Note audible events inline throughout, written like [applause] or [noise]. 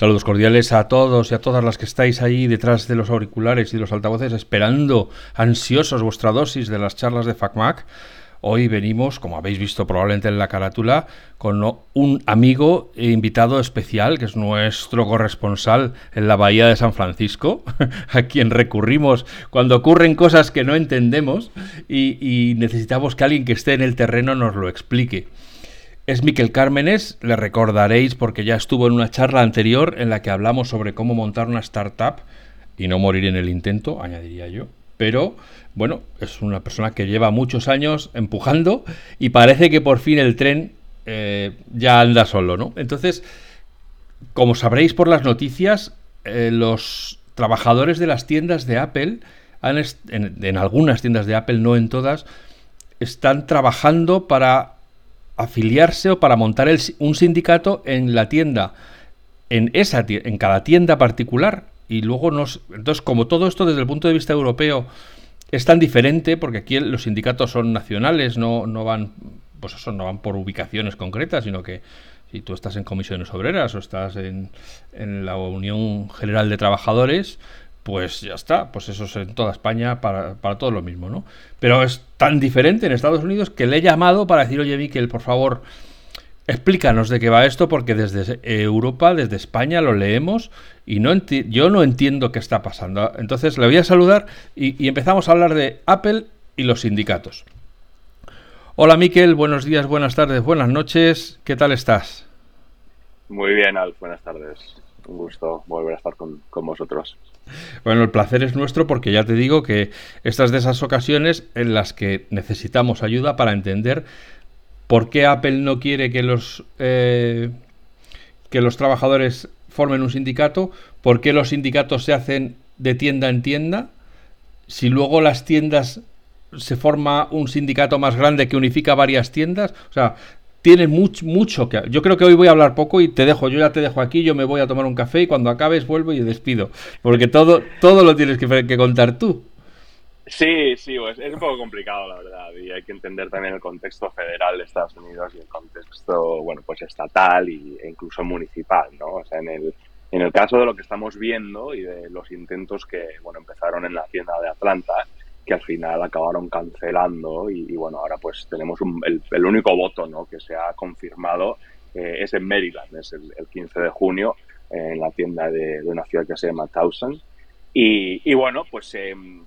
Saludos cordiales a todos y a todas las que estáis ahí detrás de los auriculares y los altavoces esperando ansiosos vuestra dosis de las charlas de FacMac. Hoy venimos, como habéis visto probablemente en la carátula, con un amigo e invitado especial, que es nuestro corresponsal en la Bahía de San Francisco, [laughs] a quien recurrimos cuando ocurren cosas que no entendemos y, y necesitamos que alguien que esté en el terreno nos lo explique. Es Miquel Cármenes, le recordaréis porque ya estuvo en una charla anterior en la que hablamos sobre cómo montar una startup y no morir en el intento, añadiría yo. Pero bueno, es una persona que lleva muchos años empujando y parece que por fin el tren eh, ya anda solo, ¿no? Entonces, como sabréis por las noticias, eh, los trabajadores de las tiendas de Apple, en algunas tiendas de Apple, no en todas, están trabajando para afiliarse o para montar un sindicato en la tienda, en, esa, en cada tienda particular. Y luego nos. Entonces, como todo esto desde el punto de vista europeo es tan diferente, porque aquí los sindicatos son nacionales, no, no van. Pues eso, no van por ubicaciones concretas, sino que si tú estás en comisiones obreras o estás en, en la Unión General de Trabajadores, pues ya está, pues eso es en toda España para, para, todo lo mismo, ¿no? Pero es tan diferente en Estados Unidos que le he llamado para decir, oye, Miquel, por favor, explícanos de qué va esto, porque desde Europa, desde España lo leemos y no yo no entiendo qué está pasando. Entonces le voy a saludar y, y empezamos a hablar de Apple y los sindicatos. Hola Miquel, buenos días, buenas tardes, buenas noches, ¿qué tal estás? Muy bien, Alf, buenas tardes. Un gusto volver a estar con, con vosotros. Bueno, el placer es nuestro porque ya te digo que estas de esas ocasiones en las que necesitamos ayuda para entender por qué Apple no quiere que los eh, que los trabajadores formen un sindicato, por qué los sindicatos se hacen de tienda en tienda, si luego las tiendas se forma un sindicato más grande que unifica varias tiendas, o sea, tiene mucho, mucho que... Yo creo que hoy voy a hablar poco y te dejo, yo ya te dejo aquí, yo me voy a tomar un café y cuando acabes vuelvo y despido, porque todo, todo lo tienes que, contar tú. Sí, sí, pues es un poco complicado, la verdad, y hay que entender también el contexto federal de Estados Unidos y el contexto, bueno, pues estatal y, e incluso municipal, ¿no? O sea, en el, en el caso de lo que estamos viendo y de los intentos que, bueno, empezaron en la tienda de Atlanta, que al final acabaron cancelando y, bueno, ahora pues tenemos el, único voto ¿no? que se ha confirmado eh, es en Maryland, es el, 15 de junio en la tienda de, una ciudad que se llama Towson. Y, bueno, pues em,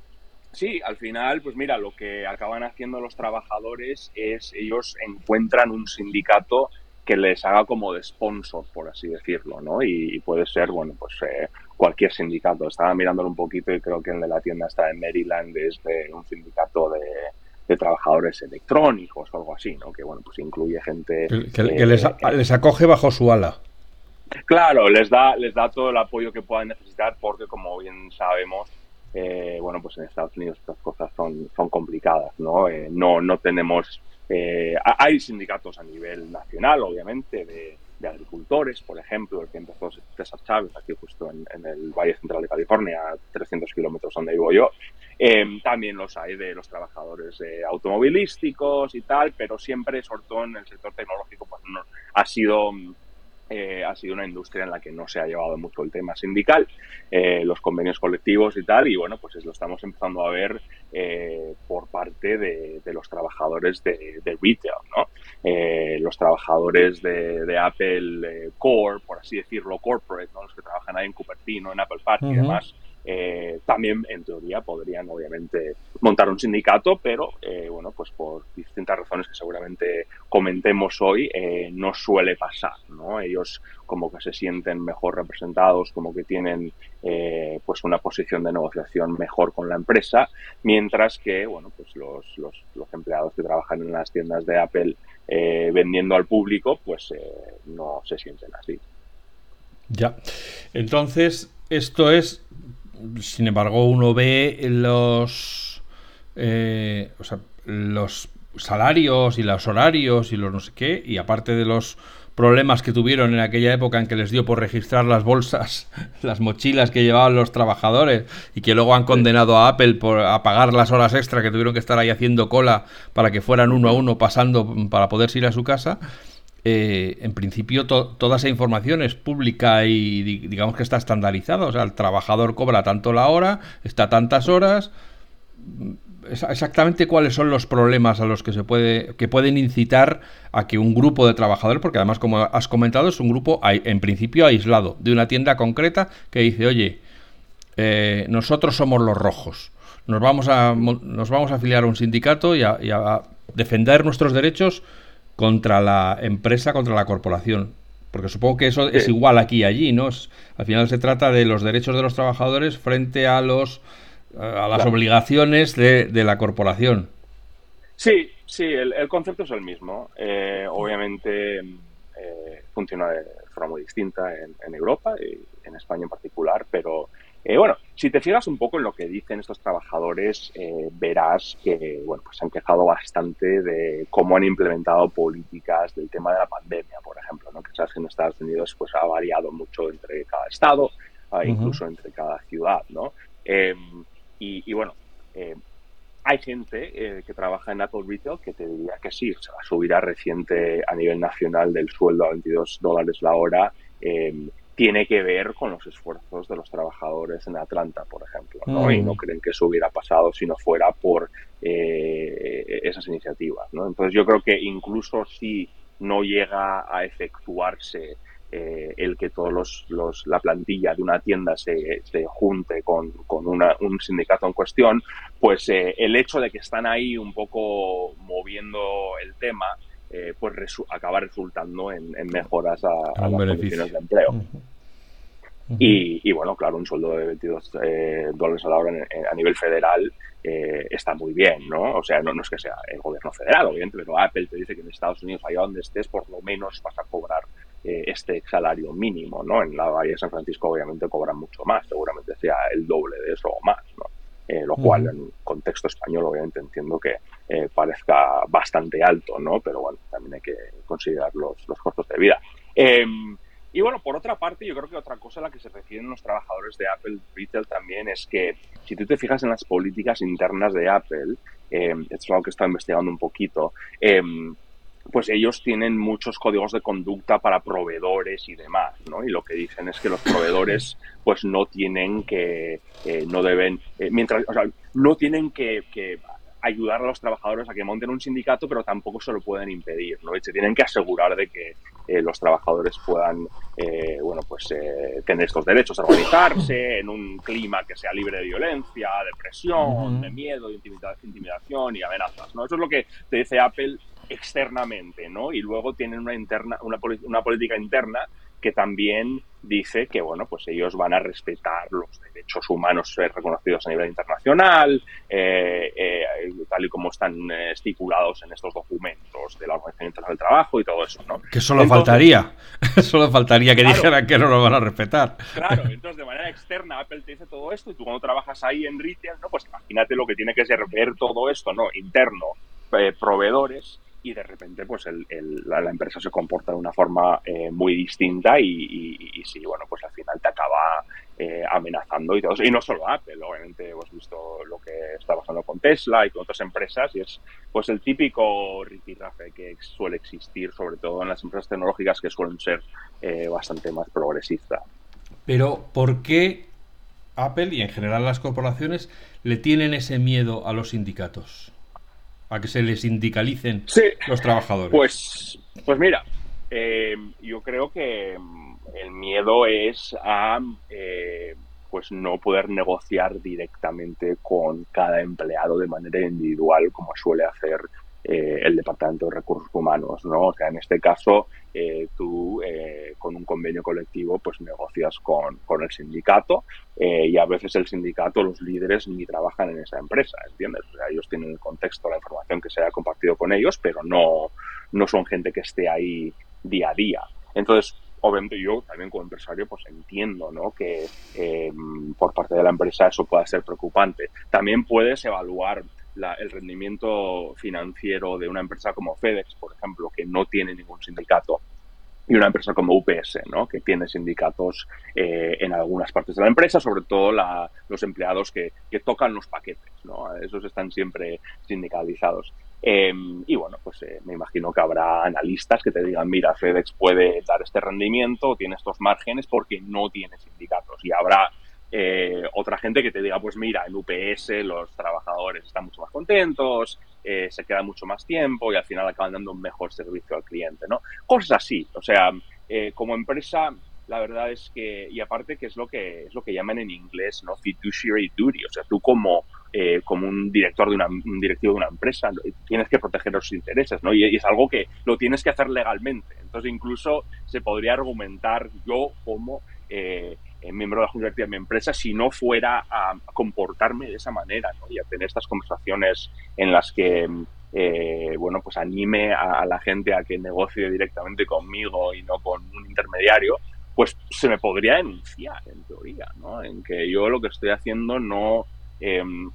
sí, al final, pues mira, lo que acaban haciendo los trabajadores es ellos encuentran un sindicato que les haga como de sponsor, por así decirlo, ¿no? Y, puede ser, bueno, pues eh, cualquier sindicato. Estaba mirándolo un poquito y creo que el de la tienda está en Maryland, es de un sindicato de, trabajadores electrónicos o algo así, ¿no? Que, bueno, pues incluye gente... Que, eh, les, les, acoge bajo su ala. Claro, les da, les da todo el apoyo que puedan necesitar porque, como bien sabemos, eh, bueno, pues en Estados Unidos estas cosas son, son complicadas, ¿no? no, no tenemos eh, hay sindicatos a nivel nacional, obviamente, de, agricultores, por ejemplo, el que empezó César Chávez, aquí justo en, el Valle Central de California, a 300 kilómetros donde vivo yo. Em, también los hay de los trabajadores automovilísticos y tal, pero siempre, sobre todo en el sector tecnológico, pues no, ha sido eh, ha sido una industria en la que no se ha llevado mucho el tema sindical, eh, los convenios colectivos y tal, y bueno, pues lo estamos empezando a ver eh, por parte de, los trabajadores de, retail, ¿no? los trabajadores de, Apple Core, por así decirlo, corporate, ¿no? Los que trabajan ahí en Cupertino, en Apple Park y demás, eh, también en teoría podrían obviamente montar un sindicato, pero eh, bueno, pues por distintas razones que seguramente comentemos hoy, eh, no suele pasar, ¿no? Ellos como que se sienten mejor representados, como que tienen pues una posición de negociación mejor con la empresa, mientras que, bueno, pues los, los, los empleados que trabajan en las tiendas de Apple vendiendo al público, pues no se sienten así. Ya. Entonces, esto es sin embargo, uno ve los, eh, los salarios y los horarios y los no sé qué, y aparte de los problemas que tuvieron en aquella época en que les dio por registrar las bolsas, [laughs] las mochilas que llevaban los trabajadores y que luego han condenado a Apple por a pagar las horas extra que tuvieron que estar ahí haciendo cola para que fueran uno a uno pasando para poder ir a su casa. Eh, en principio toda esa información es pública y digamos que está estandarizada. O sea, el trabajador cobra tanto la hora, está tantas horas. Exactamente cuáles son los problemas a los que se puede que pueden incitar a que un grupo de trabajadores, porque además como has comentado es un grupo en principio aislado de una tienda concreta que dice, oye, eh, nosotros somos los rojos, nos vamos a nos vamos a afiliar a un sindicato y a defender nuestros derechos contra la empresa, contra la corporación. Porque supongo que eso es igual aquí y allí, ¿no? al final se trata de los derechos de los trabajadores frente a los a las obligaciones de, la corporación. Sí, sí, el, concepto es el mismo. Eh, obviamente eh, funciona de forma muy distinta en, en Europa y en España en particular, pero eh, bueno, si te fijas un poco en lo que dicen estos trabajadores, eh, verás que bueno, pues se han quejado bastante de cómo han implementado políticas del tema de la pandemia, por ejemplo, ¿no? que sabes que en Estados Unidos pues, ha variado mucho entre cada estado, ah, incluso entre cada ciudad. ¿no? Em, y, bueno, em, hay gente eh, que trabaja en Apple Retail que te diría que sí, o sea, la subida reciente a nivel nacional del sueldo a 22 dólares la hora em, tiene que ver con los esfuerzos de los trabajadores en Atlanta, por ejemplo, ¿no? Y no mm. creen que eso hubiera pasado si no fuera por eh, esas iniciativas, ¿no? Entonces yo creo que incluso si no llega a efectuarse eh, el que todos los, los, la plantilla de una tienda se, se junte con, con una, un sindicato en cuestión, pues eh, el hecho de que están ahí un poco moviendo el tema, eh, pues acaba resultando en, mejoras a, las condiciones de empleo. Y, bueno, claro, un sueldo de 22 eh, dólares a la hora a nivel federal eh, está muy bien, ¿no? O sea, no, no, es que sea el gobierno federal, obviamente, pero Apple te dice que en Estados Unidos, allá donde estés, por lo menos vas a cobrar este salario mínimo, ¿no? En la Bahía de San Francisco, obviamente, cobran mucho más, seguramente sea el doble de eso o más. Eh, lo cual en contexto español obviamente entiendo que eh, parezca bastante alto, ¿no? Pero bueno, también hay que considerar los, los costos de vida. Em, y bueno, por otra parte, yo creo que otra cosa a la que se refieren los trabajadores de Apple Retail también es que si tú te fijas en las políticas internas de Apple, eh, es algo que he estado investigando un poquito, eh, pues ellos tienen muchos códigos de conducta para proveedores y demás, ¿no? Y lo que dicen es que los proveedores [laughs] pues no tienen que, eh, no deben, eh, mientras, o sea, no tienen que, que, ayudar a los trabajadores a que monten un sindicato, pero tampoco se lo pueden impedir, ¿no? Y se tienen que asegurar de que eh, los trabajadores puedan, bueno, pues tener estos derechos, a organizarse [laughs] en un clima que sea libre de violencia, de presión, de miedo, de intimidación y amenazas, ¿no? Eso es lo que te dice Apple externamente, ¿no? Y luego tienen una interna, una, una política interna que también dice que bueno pues ellos van a respetar los derechos humanos reconocidos a nivel internacional eh, eh, tal y como están eh, estipulados en estos documentos de la Organización Internacional del Trabajo y todo eso ¿no? que solo faltaría [laughs] solo faltaría que dijeran que no lo van a respetar claro [laughs] entonces de manera externa Apple te dice todo esto y tú cuando trabajas ahí en retail no pues imagínate lo que tiene que ser ver todo esto no interno proveedores y de repente pues el, la, empresa se comporta de una forma eh, muy distinta y, y, sí, bueno, pues al final te acaba eh, amenazando y todo eso. Y no solo Apple, obviamente hemos visto lo que está pasando con Tesla y con otras empresas y es pues el típico rifirrafe que suele existir, sobre todo en las empresas tecnológicas que suelen ser eh, bastante más progresistas. Pero, ¿por qué Apple y en general las corporaciones le tienen ese miedo a los sindicatos? A que se les sindicalicen los trabajadores? Pues, pues mira, eh, yo creo que mm, el miedo es a eh, pues no poder negociar directamente con cada empleado de manera individual como suele hacer eh, el Departamento de Recursos Humanos, ¿no? O sea, en este caso, eh, tú eh, con un convenio colectivo pues negocias con, con el sindicato y a veces el sindicato, los líderes ni trabajan en esa empresa, ¿entiendes? O sea, ellos tienen el contexto, la información que se haya compartido con ellos, pero no, no son gente que esté ahí día a día. Entonces, obviamente yo también como empresario pues entiendo ¿no? que por parte de la empresa eso pueda ser preocupante. También puedes evaluar el rendimiento financiero de una empresa como FedEx, por ejemplo, que no tiene ningún sindicato, y una empresa como UPS, ¿no? que tiene sindicatos eh, en algunas partes de la empresa, sobre todo los empleados que, tocan los paquetes. ¿no? Esos están siempre sindicalizados. Em, y bueno, pues eh, me imagino que habrá analistas que te digan, mira, FedEx puede dar este rendimiento, tiene estos márgenes porque no tiene sindicatos. Y habrá eh, otra gente que te diga, pues mira, en UPS los trabajadores están mucho más contentos, eh, se queda mucho más tiempo y al final acaban dando un mejor servicio al cliente, ¿no? Cosas así. O sea, como empresa la verdad es que, y aparte que es lo que es lo que llaman en inglés, ¿no? Fiduciary duty. O sea, tú como, eh, como un director de una, un directivo de una empresa tienes que proteger los intereses, ¿no? Y, es algo que lo tienes que hacer legalmente. Entonces, incluso se podría argumentar yo como eh, miembro de la junta directiva de mi empresa si no fuera a comportarme de esa manera, ¿no? Y a tener estas conversaciones en las que eh, bueno, pues anime a, la gente a que negocie directamente conmigo y no con un intermediario, pues se me podría denunciar, en teoría, ¿no? En que yo lo que estoy haciendo no, em,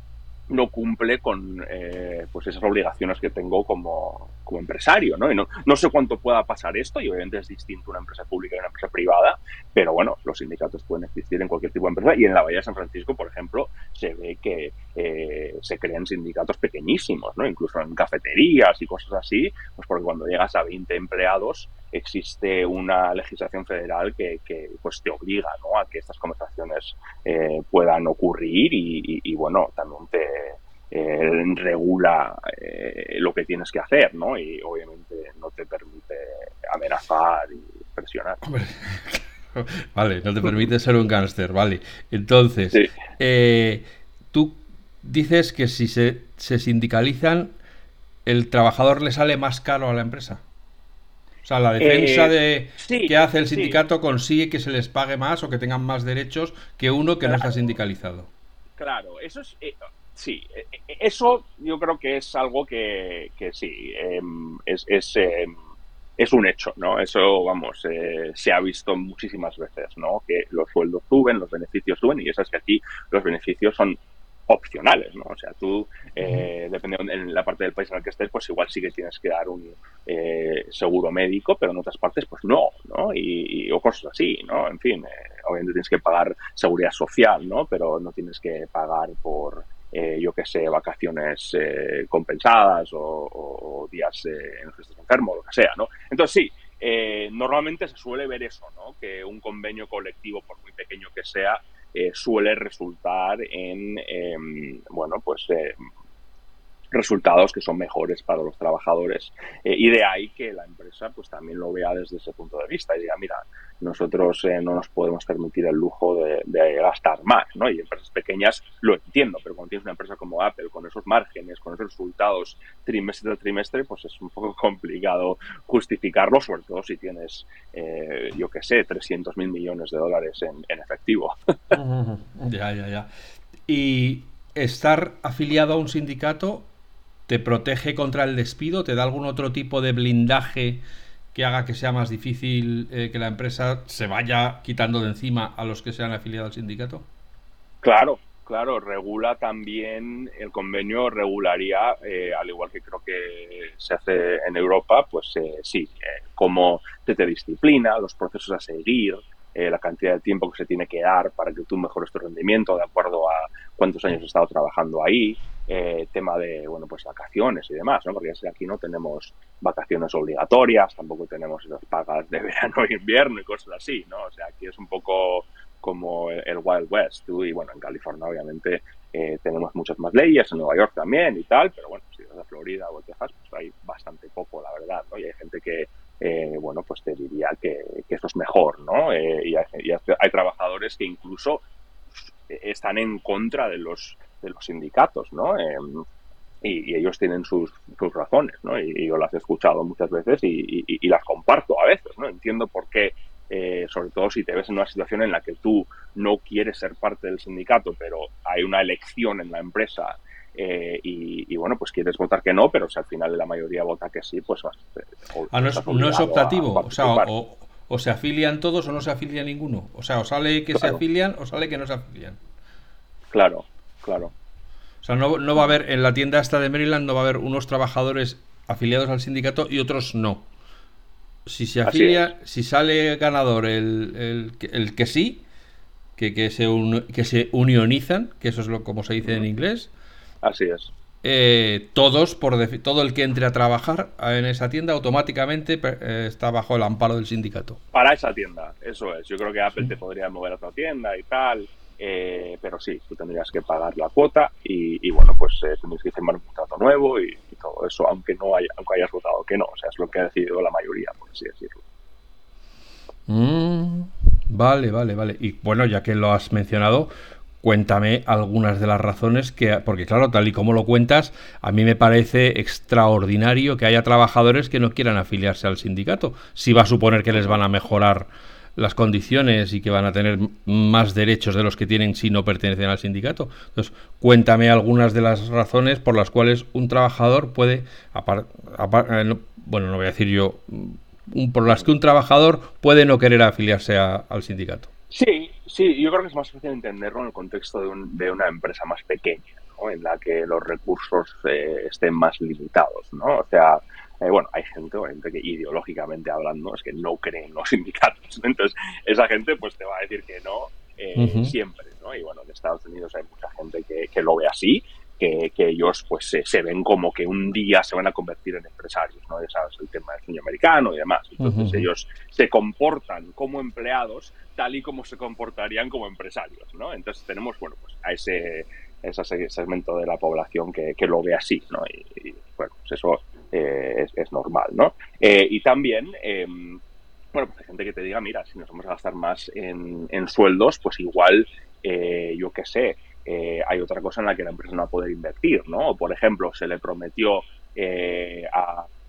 no cumple con eh, pues esas obligaciones que tengo como, como empresario, ¿no? Y no, no sé cuánto pueda pasar esto, y obviamente es distinto una empresa pública y una empresa privada, pero bueno, los sindicatos pueden existir en cualquier tipo de empresa, y en la Bahía de San Francisco, por ejemplo, se ve que eh, se crean sindicatos pequeñísimos, ¿no? Incluso en cafeterías y cosas así, pues porque cuando llegas a 20 empleados existe una legislación federal que, que pues te obliga, ¿no? A que estas conversaciones eh, puedan ocurrir y, y bueno, también te eh, regula eh, lo que tienes que hacer, ¿no? Y obviamente no te permite amenazar y presionar. [laughs] Vale, no te permite ser un gángster, vale. Entonces, eh, tú dices que si se, sindicalizan, el trabajador le sale más caro a la empresa. O sea, la defensa de que hace el sindicato consigue que se les pague más o que tengan más derechos que uno que no está sindicalizado. Claro, eso es, Sí, e, e, eso yo creo que es algo que, que sí, em, es, es, em, es, un hecho, ¿no? Eso, vamos, eh, se ha visto muchísimas veces, ¿no? Que los sueldos suben, los beneficios suben y eso es que aquí los beneficios son opcionales, ¿no? O sea, tú, eh, dependiendo en la parte del país en el que estés, pues igual sí que tienes que dar un eh, seguro médico, pero en otras partes, pues no, ¿no? Y, o cosas así, ¿no? En fin, obviamente tienes que pagar seguridad social, ¿no? Pero no tienes que pagar por eh, yo que sé, vacaciones eh, compensadas o, días eh, en los que estés enfermo, lo que sea, ¿no? Entonces sí, normalmente se suele ver eso, ¿no? Que un convenio colectivo, por muy pequeño que sea, suele resultar en, em, bueno, pues resultados que son mejores para los trabajadores eh, y de ahí que la empresa pues también lo vea desde ese punto de vista y diga mira nosotros eh, no nos podemos permitir el lujo de, gastar más no y empresas pequeñas lo entiendo pero cuando tienes una empresa como Apple con esos márgenes con esos resultados trimestre a trimestre pues es un poco [laughs] complicado justificarlo sobre todo si tienes eh, yo que sé 300 mil millones de dólares en, en efectivo. [laughs] Ya ya ya. Y estar afiliado a un sindicato ¿Te protege contra el despido? ¿Te da algún otro tipo de blindaje que haga que sea más difícil eh, que la empresa se vaya quitando de encima a los que sean afiliados al sindicato? Claro, claro, regula también, el convenio regularía, eh, al igual que creo que se hace en Europa, pues eh, sí, cómo te, te disciplina, los procesos a seguir, la cantidad de tiempo que se tiene que dar para que tú mejores tu rendimiento de acuerdo a cuántos años has estado trabajando ahí, eh, tema de, bueno, pues vacaciones y demás, ¿no? Porque aquí no tenemos vacaciones obligatorias, tampoco tenemos esas pagas de [laughs] verano e invierno y cosas así, ¿no? O sea, aquí es un poco como el, Wild West, y bueno, en California obviamente eh, tenemos muchas más leyes, en Nueva York también y tal, pero bueno, si vas a Florida o Texas, pues hay bastante poco, la verdad, ¿no? Y hay gente que, eh, bueno, pues te diría que, que esto es mejor, ¿no? hay, y hay trabajadores que incluso están en contra de los de los sindicatos, ¿no? Em, y, ellos tienen sus, sus razones, ¿no? Y, yo las he escuchado muchas veces y, las comparto a veces, ¿no? Entiendo por qué, eh, sobre todo si te ves en una situación en la que tú no quieres ser parte del sindicato, pero hay una elección en la empresa eh, y, bueno, pues quieres votar que no, pero si al final la mayoría vota que sí, pues... Eh, ah, no, es, no es optativo, o sea, o, se afilian todos o no se afilia ninguno. O sea, o sale que se afilian o sale que no se afilian. Claro, claro. O sea, no, va a haber, en la tienda esta de Maryland no va a haber unos trabajadores afiliados al sindicato y otros no. Si se afilia, si sale ganador el, el, que sí, que, que, se que se unionizan, que eso es lo como se dice en inglés. Así es. eh, todos, por todo el que entre a trabajar en esa tienda automáticamente eh, está bajo el amparo del sindicato. Para esa tienda, eso es. Yo creo que Apple te podría mover a otra tienda y tal, eh, pero sí, tú tendrías que pagar la cuota y, bueno, pues tendrías que firmar un contrato nuevo y, todo eso, aunque no haya, aunque hayas votado que no. O sea, es lo que ha decidido la mayoría, por así decirlo. Mm, vale, vale, vale. Y bueno, ya que lo has mencionado, cuéntame algunas de las razones que, porque claro, tal y como lo cuentas, a mí me parece extraordinario que haya trabajadores que no quieran afiliarse al sindicato. Si va a suponer que les van a mejorar las condiciones y que van a tener más derechos de los que tienen si no pertenecen al sindicato. Entonces, cuéntame algunas de las razones por las cuales un trabajador puede, eh, bueno, no voy a decir yo, por las que un trabajador puede no querer afiliarse al sindicato. Sí, sí, yo creo que es más fácil entenderlo en el contexto de, una empresa más pequeña, ¿no? en la que los recursos eh, estén más limitados, ¿no? O sea, eh, bueno, hay gente, gente que ideológicamente hablando es que no cree en los [laughs] sindicatos, entonces esa gente pues te va a decir que no eh, siempre, ¿no? Y bueno, en Estados Unidos hay mucha gente que, que lo ve así que, ellos pues se, ven como que un día se van a convertir en empresarios, ¿no? Ya sabes, el tema del sueño americano y demás. Entonces ellos se comportan como empleados tal y como se comportarían como empresarios, ¿no? Entonces tenemos, bueno, pues a ese, ese segmento de la población que, lo ve así, ¿no? Y, bueno, pues eso eh, es, normal, ¿no? Eh, y también... Em, bueno, pues hay gente que te diga, mira, si nos vamos a gastar más en, sueldos, pues igual, eh, yo qué sé, eh, hay otra cosa en la que la empresa no va a poder invertir, ¿no? Por ejemplo, se le prometió eh,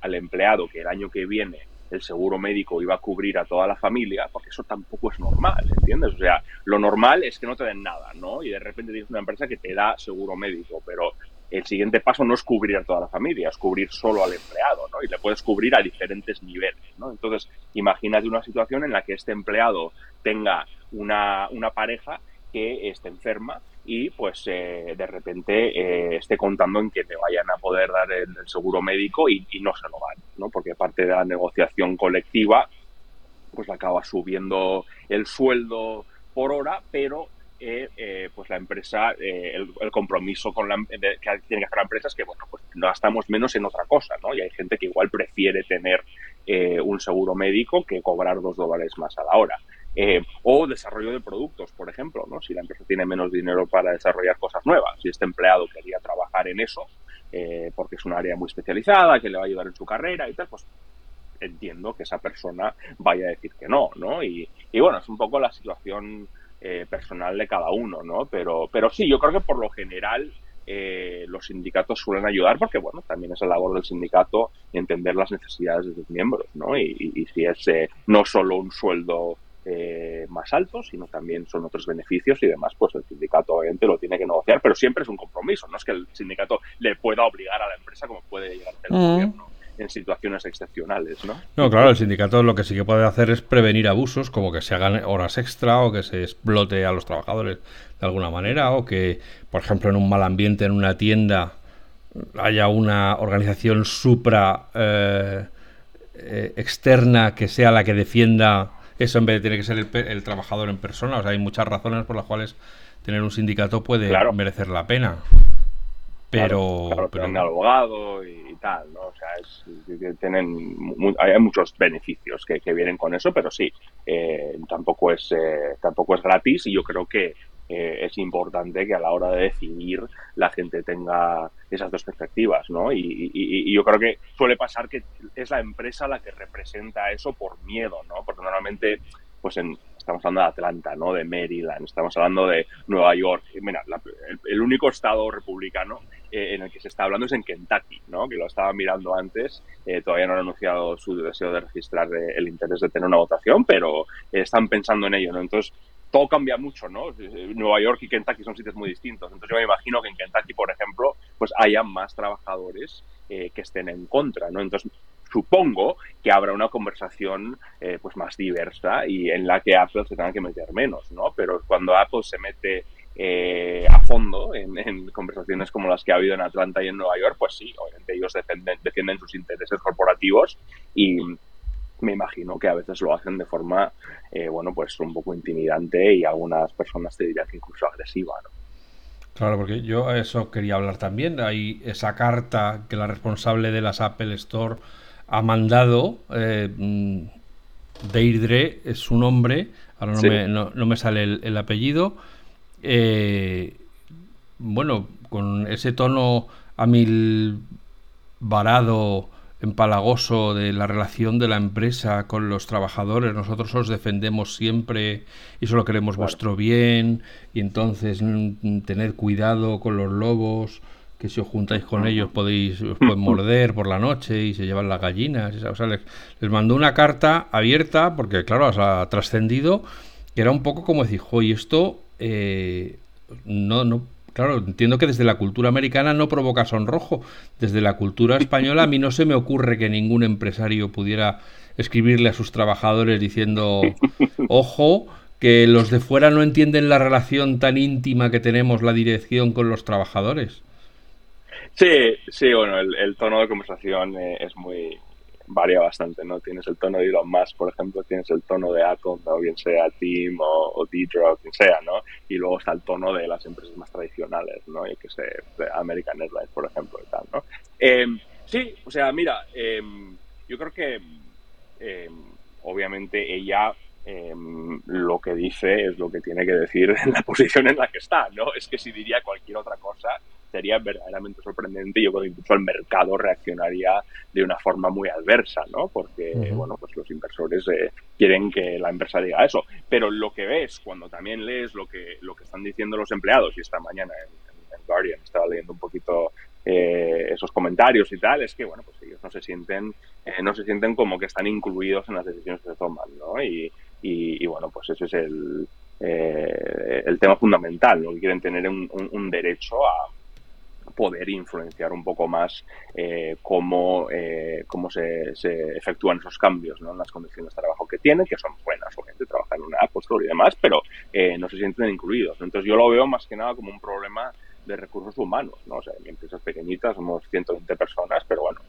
al empleado que el año que viene el seguro médico iba a cubrir a toda la familia, porque eso tampoco es normal, ¿entiendes? O sea, lo normal es que no te den nada, ¿no? Y de repente tienes una empresa que te da seguro médico, pero el siguiente paso no es cubrir a toda la familia, es cubrir solo al empleado, ¿no? Y le puedes cubrir a diferentes niveles, ¿no? Entonces, imagínate una situación en la que este empleado tenga una, una pareja que esté enferma y pues eh, de repente eh, esté contando en que te vayan a poder dar el, seguro médico y, no se lo dan, ¿no? Porque parte de la negociación colectiva pues acaba subiendo el sueldo por hora, pero eh, pues la empresa, el, compromiso con la, que tiene que hacer la empresa es que, bueno, pues gastamos menos en otra cosa, ¿no? Y hay gente que igual prefiere tener un seguro médico que cobrar dos dólares más a la hora. Eh, o desarrollo de productos, por ejemplo, ¿no? Si la empresa tiene menos dinero para desarrollar cosas nuevas, si este empleado quería trabajar en eso, eh, porque es un área muy especializada, que le va a ayudar en su carrera y tal, pues entiendo que esa persona vaya a decir que no, ¿no? Y, bueno, es un poco la situación eh, personal de cada uno, ¿no? Pero, pero sí, yo creo que por lo general los sindicatos suelen ayudar porque, bueno, también es la labor del sindicato entender las necesidades de sus miembros, ¿no? Y, y si es no solo un sueldo eh, más altos, sino también son otros beneficios y demás, pues el sindicato obviamente lo tiene que negociar, pero siempre es un compromiso, no es que el sindicato le pueda obligar a la empresa como puede llegar el mm. gobierno en situaciones excepcionales, ¿no? No, claro, el sindicato lo que sí que puede hacer es prevenir abusos, como que se hagan horas extra o que se explote a los trabajadores de alguna manera o que, por ejemplo, en un mal ambiente en una tienda haya una organización supra eh, eh, externa que sea la que defienda eso en vez de tener que ser el, trabajador en persona. O sea, hay muchas razones por las cuales tener un sindicato puede merecer la pena. Pero, claro, pero... abogado y, tal, ¿no? O sea, es, tienen, hay muchos beneficios que, vienen con eso, pero sí, eh, tampoco es eh, tampoco es gratis y yo creo que eh, es importante que a la hora de decidir la gente tenga esas dos perspectivas, ¿no? Y, yo creo que suele pasar que es la empresa la que representa eso por miedo, ¿no? Porque normalmente, pues en, estamos hablando de Atlanta, ¿no? De Maryland, estamos hablando de Nueva York. Mira, el, único estado republicano eh, en el que se está hablando es en Kentucky, ¿no? Que lo estaba mirando antes. Eh, todavía no han anunciado su deseo de registrar el interés de tener una votación, pero están pensando en ello, ¿no? Entonces, todo cambia mucho, ¿no? Nueva York y Kentucky son sitios muy distintos. Entonces yo me imagino que en Kentucky, por ejemplo, pues haya más trabajadores eh, que estén en contra, ¿no? Entonces supongo que habrá una conversación eh, pues más diversa y en la que Apple se tenga que meter menos, ¿no? Pero cuando Apple se mete eh, a fondo en, conversaciones como las que ha habido en Atlanta y en Nueva York, pues sí, obviamente ellos defienden sus intereses corporativos y me que a veces lo hacen de forma, eh, bueno, pues un poco intimidante y algunas personas te dirían que incluso agresiva, ¿no? Claro, porque yo eso quería hablar también. Hay esa carta que la responsable de las Apple Store ha mandado. Eh, mm, Deirdre es su nombre, ahora no, me, sale el, apellido. Eh, bueno, con ese tono amilvarado empalagoso de la relación de la empresa con los trabajadores. Nosotros os defendemos siempre y solo queremos vuestro bien y entonces mm, tened cuidado con los lobos que si os juntáis con ellos podéis os pueden morder por la noche y se llevan las gallinas. O sea, les, mandó una carta abierta porque claro, ha trascendido que era un poco como decir, y esto eh, no, no Claro, entiendo que desde la cultura americana no provoca sonrojo. Desde la cultura española a mí no se me ocurre que ningún empresario pudiera escribirle a sus trabajadores diciendo, ojo, que los de fuera no entienden la relación tan íntima que tenemos la dirección con los trabajadores. Sí, sí, bueno, el, tono de conversación eh, es muy, varía bastante, ¿no? Tienes el tono de Elon Musk, por ejemplo, tienes el tono de Atom, o bien sea Team o, o o quien sea, ¿no? Y luego está el tono de las empresas más tradicionales, ¿no? Y que sé, American Airlines, por ejemplo, y tal, ¿no? Em, sí, o sea, mira, em, yo creo que em, obviamente ella lo que dice es lo que tiene que decir [laughs] en la posición en la que está, ¿no? Es que si diría cualquier otra cosa, sería verdaderamente sorprendente. Yo creo que incluso el mercado reaccionaría de una forma muy adversa, ¿no? Porque, bueno, pues los inversores eh, quieren que la empresa diga eso. Pero lo que ves cuando también lees lo que, lo que están diciendo los empleados, y esta mañana en, Guardian estaba leyendo un poquito eh, esos comentarios y tal, es que, bueno, pues ellos no se sienten, eh, no se sienten como que están incluidos en las decisiones que se toman, ¿no? Y, y, bueno, pues ese es el, el tema fundamental, ¿no? Que quieren tener un derecho a, poder influenciar un poco más eh, cómo, eh, cómo se, efectúan esos cambios ¿no? en las condiciones de trabajo que tienen, que son buenas, obviamente, trabajar en una Apple y demás, pero eh, no se sienten incluidos. Entonces yo lo veo más que nada como un problema de recursos humanos, ¿no? O sea, en empresas pequeñitas somos 120 personas, pero bueno,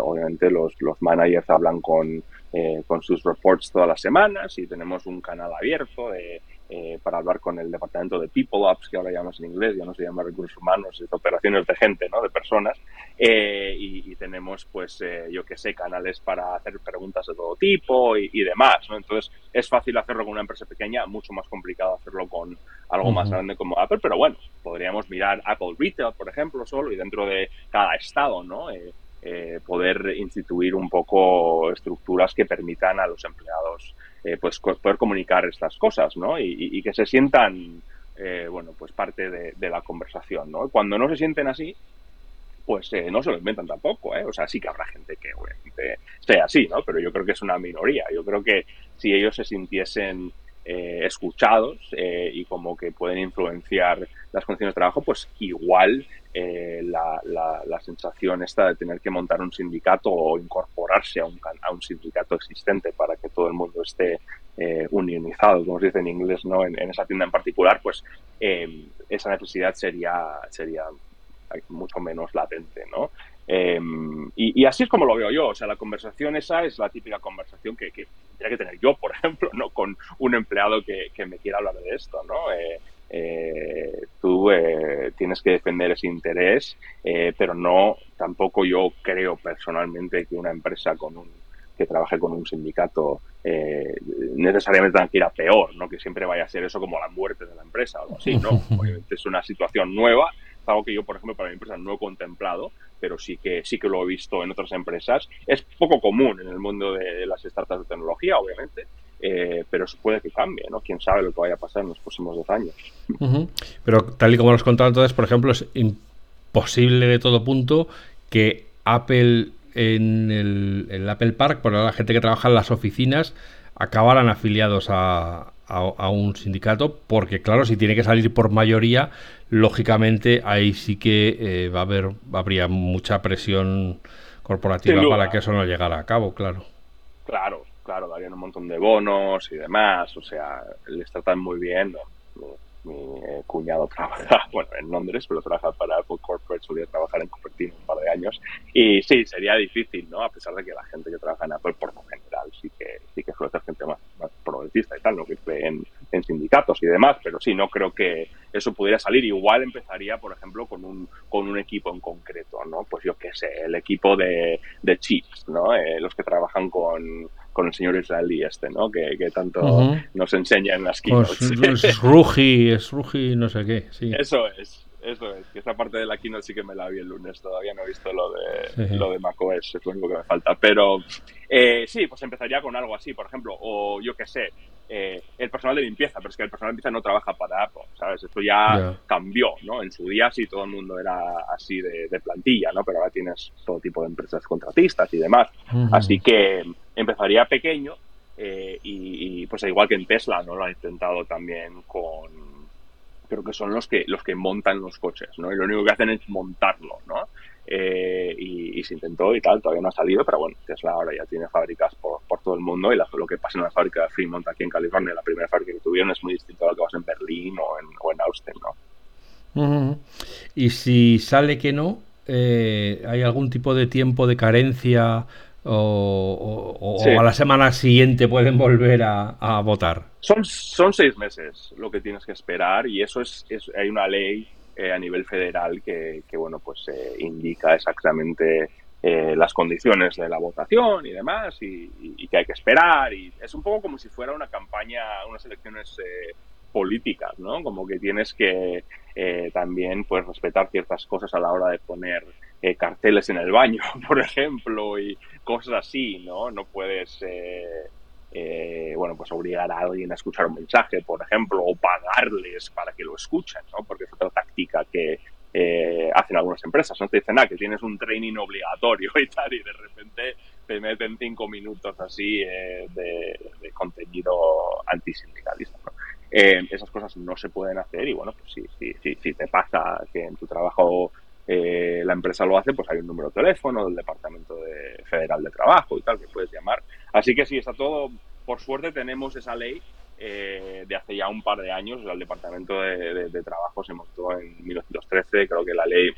obviamente los, los managers hablan con, con sus reports todas las semanas y tenemos un canal abierto de eh, para hablar con el departamento de People Ops, que ahora llamamos en inglés, ya no se llama recursos humanos, es operaciones de gente, ¿no? De personas. Eh, y, tenemos, pues, eh, yo que sé, canales para hacer preguntas de todo tipo y, demás, ¿no? Entonces, es fácil hacerlo con una empresa pequeña, mucho más complicado hacerlo con algo más grande como Apple, pero bueno, podríamos mirar Apple Retail, por ejemplo, solo, y dentro de cada estado, ¿no? poder instituir un poco estructuras que permitan a los empleados eh, pues poder comunicar estas cosas, ¿no? Y, que se sientan, eh, bueno, pues parte de, la conversación, ¿no? Cuando no se sienten así, pues eh, no se lo inventan tampoco, ¿eh? O sea, sí que habrá gente que obviamente sea así, ¿no? Pero yo creo que es una minoría. Yo creo que si ellos se sintiesen escuchados y como que pueden influenciar las condiciones de trabajo, pues igual la, la, sensación esta de tener que montar un sindicato o incorporarse a un, a un sindicato existente para que todo el mundo esté eh, unionizado, como se dice en inglés, ¿no? En, esa tienda en particular, pues eh, esa necesidad sería, sería mucho menos latente, ¿no? Eh, y, así es como lo veo yo, o sea, la conversación esa es la típica conversación que, que tendría que tener yo, por [laughs] ejemplo, ¿no? Con un empleado que, que me quiera hablar de esto, ¿no? Eh, tú eh, tienes que defender ese interés, eh, pero no, tampoco yo creo personalmente que una empresa con un que trabaje con un sindicato eh, necesariamente tenga que ir a peor, no que siempre vaya a ser eso como la muerte de la empresa o algo así, no, [laughs] obviamente es una situación nueva, algo que yo, por ejemplo, para mi empresa no he contemplado, pero sí que sí que lo he visto en otras empresas. Es poco común en el mundo de las startups de tecnología, obviamente, eh, pero eso puede que cambie, ¿no? Quién sabe lo que vaya a pasar en los próximos dos años. Pero tal y como has contado entonces, por ejemplo, es imposible de todo punto que Apple en el, Apple Park, por la gente que trabaja en las oficinas, acabaran afiliados a, un sindicato, porque claro, si tiene que salir por mayoría, lógicamente ahí sí que eh, va a haber, habría mucha presión corporativa para que eso no llegara a cabo, claro. Claro, claro, darían un montón de bonos y demás, o sea, les tratan muy bien. Mi, eh, cuñado [laughs] trabaja, bueno, en Londres, pero trabaja para Apple Corporate, solía trabajar en Cupertino un par de años. Y sí, sería difícil, ¿no? A pesar de que la gente que trabaja en Apple, por lo general, sí que, sí que suele ser gente más, progresista y tal, ¿no? Que en, en sindicatos y demás, pero sí, no creo que eso pudiera salir. Igual empezaría, por ejemplo, con un, con un equipo en concreto, ¿no? Pues yo qué sé, el equipo de, de chips, ¿no? Eh, los que trabajan con, con el señor israelí este, ¿no? Que, que tanto nos enseña en las pues, keynotes. [laughs] es Rugi, es Rugi, no sé qué, sí. Eso es, eso es. Que esa parte de la keynote sí que me la vi el lunes, todavía no he visto lo de, lo de macOS, es lo único que me falta. Pero eh, sí, pues empezaría con algo así, por ejemplo, o yo qué sé, eh, el personal de limpieza, pero es que el personal de limpieza no trabaja para Apple, ¿sabes? Esto ya cambió, ¿no? En su día sí todo el mundo era así de, plantilla, ¿no? Pero ahora tienes todo tipo de empresas contratistas y demás. Así que empezaría pequeño eh, y, pues igual que en Tesla, ¿no? Lo ha intentado también con... Creo que son los que, los que montan los coches, ¿no? Y lo único que hacen es montarlo, ¿no? Eh, y, se intentó y tal, todavía no ha salido, pero bueno, Tesla ahora ya tiene fábricas por, todo el mundo y lo que pasa en la fábrica de Fremont aquí en California, la primera fábrica que tuvieron es muy distinto a lo que pasa en Berlín o en, o en Austin, ¿no? Y si sale que no, eh, ¿hay algún tipo de tiempo de carencia o, a la semana siguiente pueden volver a, votar? Son, son seis meses lo que tienes que esperar y eso es, es hay una ley eh, a nivel federal que, bueno, pues eh, indica exactamente eh, las condiciones de la votación y demás y, que hay que esperar y es un poco como si fuera una campaña, unas elecciones políticas, ¿no? Como que tienes que también pues respetar ciertas cosas a la hora de poner carteles en el baño, [laughs] por ejemplo, y cosas así, ¿no? No puedes eh, bueno, pues obligar a alguien a escuchar un mensaje, por ejemplo, o pagarles para que lo escuchen, ¿no? Porque es otra táctica que eh, hacen algunas empresas, ¿no? Te dicen, ah, que tienes un training obligatorio [laughs] y tal, y de repente te meten cinco minutos así eh, de, contenido antisindicalista, ¿no? esas cosas no se pueden hacer y bueno, pues si, si, si, si te pasa que en tu trabajo la empresa lo hace, pues hay un número de teléfono del Departamento de Federal de Trabajo y tal que puedes llamar Así que sí, está todo, por suerte tenemos esa ley eh, de hace ya un par de años, el Departamento de, Trabajo se montó en 1913, creo que la ley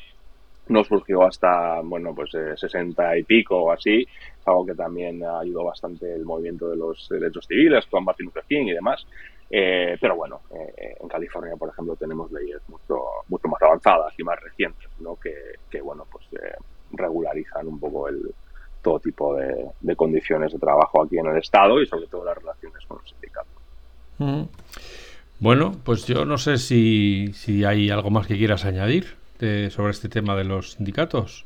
no surgió hasta, bueno, pues 60 y pico o así, algo que también ayudó bastante el movimiento de los derechos civiles con Martin Luther King y demás. Eh, pero bueno, eh, en California, por ejemplo, tenemos leyes mucho, mucho más avanzadas y más recientes, ¿no? Que, que bueno, pues regularizan un poco el, todo tipo de, condiciones de trabajo aquí en el Estado y sobre todo las relaciones con los sindicatos. Bueno, pues yo no sé si, si hay algo más que quieras añadir sobre este tema de los sindicatos.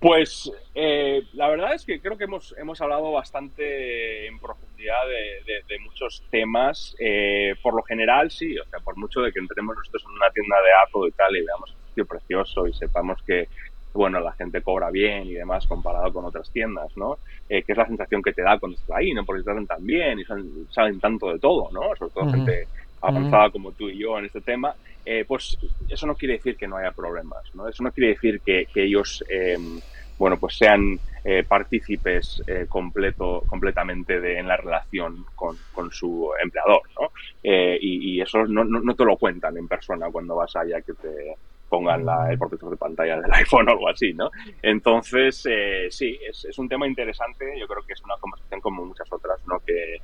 Pues eh, la verdad es que creo que hemos, hemos hablado bastante en profundidad de, muchos temas. Eh, por lo general, sí, o sea, por mucho de que entremos nosotros en una tienda de Apple y tal y veamos un sitio precioso y sepamos que bueno, la gente cobra bien y demás comparado con otras tiendas, ¿no? Eh, que es la sensación que te da cuando estás ahí, ¿no? Porque te tratan tan bien y saben, tanto de todo, ¿no? Sobre todo gente avanzada como tú y yo en este tema, eh, pues eso no quiere decir que no haya problemas, ¿no? Eso no quiere decir que, ellos, em, bueno, pues sean eh, partícipes completo, completamente de, en la relación con, su empleador, ¿no? Y, eso no, no, no, te lo cuentan en persona cuando vas allá que te, pongan la, el protector de pantalla del [laughs] iPhone o algo así, ¿no? Entonces, eh, sí, es, un tema interesante, yo creo que es una conversación como muchas otras, ¿no? Que,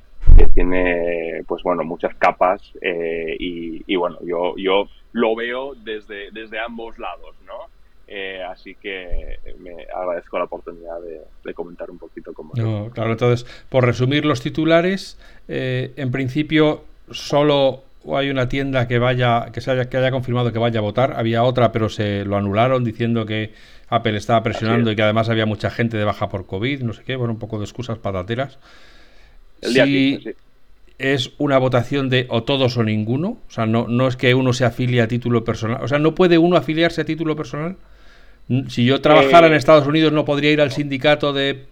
tiene, pues bueno, muchas capas eh, y, bueno, yo, yo lo veo desde, desde ambos lados, ¿no? Eh, así que me agradezco la oportunidad de, comentar un poquito cómo... No, claro, entonces, por resumir los titulares, en principio solo o hay una tienda que vaya que se haya que haya confirmado que vaya a votar había otra pero se lo anularon diciendo que Apple estaba presionando y que además había mucha gente de baja por covid no sé qué bueno un poco de excusas patateras. Si es una votación de o todos o ninguno o sea no no es que uno se afilie a título personal o sea no puede uno afiliarse a título personal si yo trabajara en eh, Estados Unidos no podría ir al sindicato de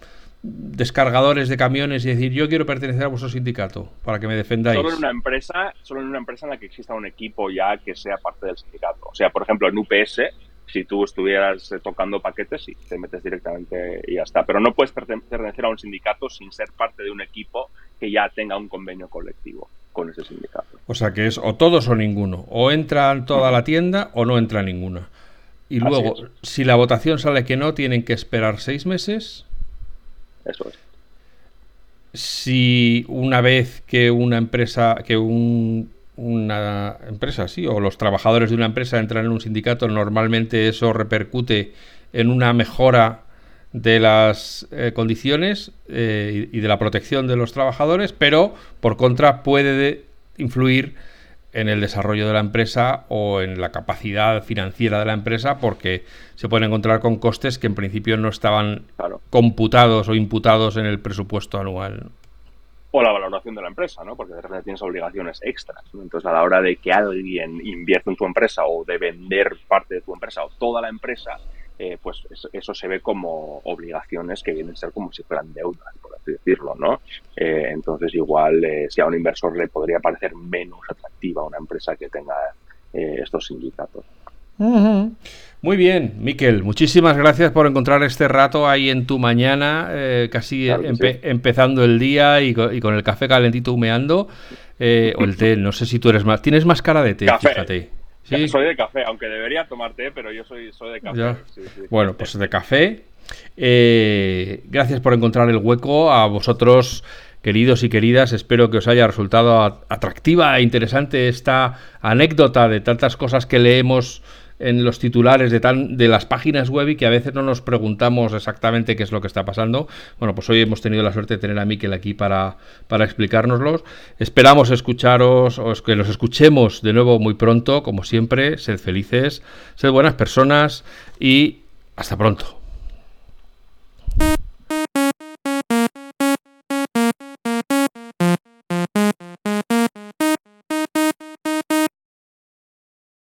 descargadores de camiones y decir yo quiero pertenecer a vuestro sindicato para que me defendáis. Solo en una empresa, solo en una empresa en la que exista un equipo ya que sea parte del sindicato. O sea, por ejemplo, en UPS, si tú estuvieras eh, tocando paquetes, sí, te metes directamente y ya está. Pero no puedes pertenecer a un sindicato sin ser parte de un equipo que ya tenga un convenio colectivo con ese sindicato. O sea que es o todos o ninguno. O entra toda la tienda o no entra ninguna. Y luego, si la votación sale que no, tienen que esperar seis meses eso es. si una vez que una empresa, que una empresa, sí, o los trabajadores de una empresa entran en un sindicato, normalmente eso repercute en una mejora de las eh, condiciones eh, y de la protección de los trabajadores, pero por contra puede influir en el desarrollo de la empresa o en la capacidad financiera de la empresa porque se pueden encontrar con costes que en principio no estaban computados o imputados en el presupuesto anual. O la valoración de la empresa, ¿no? Porque de repente tienes obligaciones extras. Entonces, a la hora de que alguien invierta en tu empresa o de vender parte de tu empresa o toda la empresa, eh, pues eso, se ve como obligaciones que vienen a ser como si fueran deudas, por así decirlo, ¿no? Eh, entonces igual eh, si a un inversor le podría parecer menos atractiva una empresa que tenga estos sindicatos. Muy bien, Miquel, muchísimas gracias por encontrar este rato ahí en tu mañana, casi empezando el día y con, el café calentito humeando, o el té, no sé si tú eres más, tienes más cara de té, fíjate. Soy de café, aunque debería tomar té, pero yo soy, soy de café. bueno, pues de café. Eh, gracias por encontrar el hueco a vosotros, queridos y queridas. Espero que os haya resultado atractiva e interesante esta anécdota de tantas cosas que leemos en los titulares de, tan, de las páginas web y que a veces no nos preguntamos exactamente qué es lo que está pasando. Bueno, pues hoy hemos tenido la suerte de tener a Miquel aquí para, para explicárnoslos. Esperamos escucharos, o que nos escuchemos de nuevo muy pronto, como siempre. Sed felices, sed buenas personas y hasta pronto.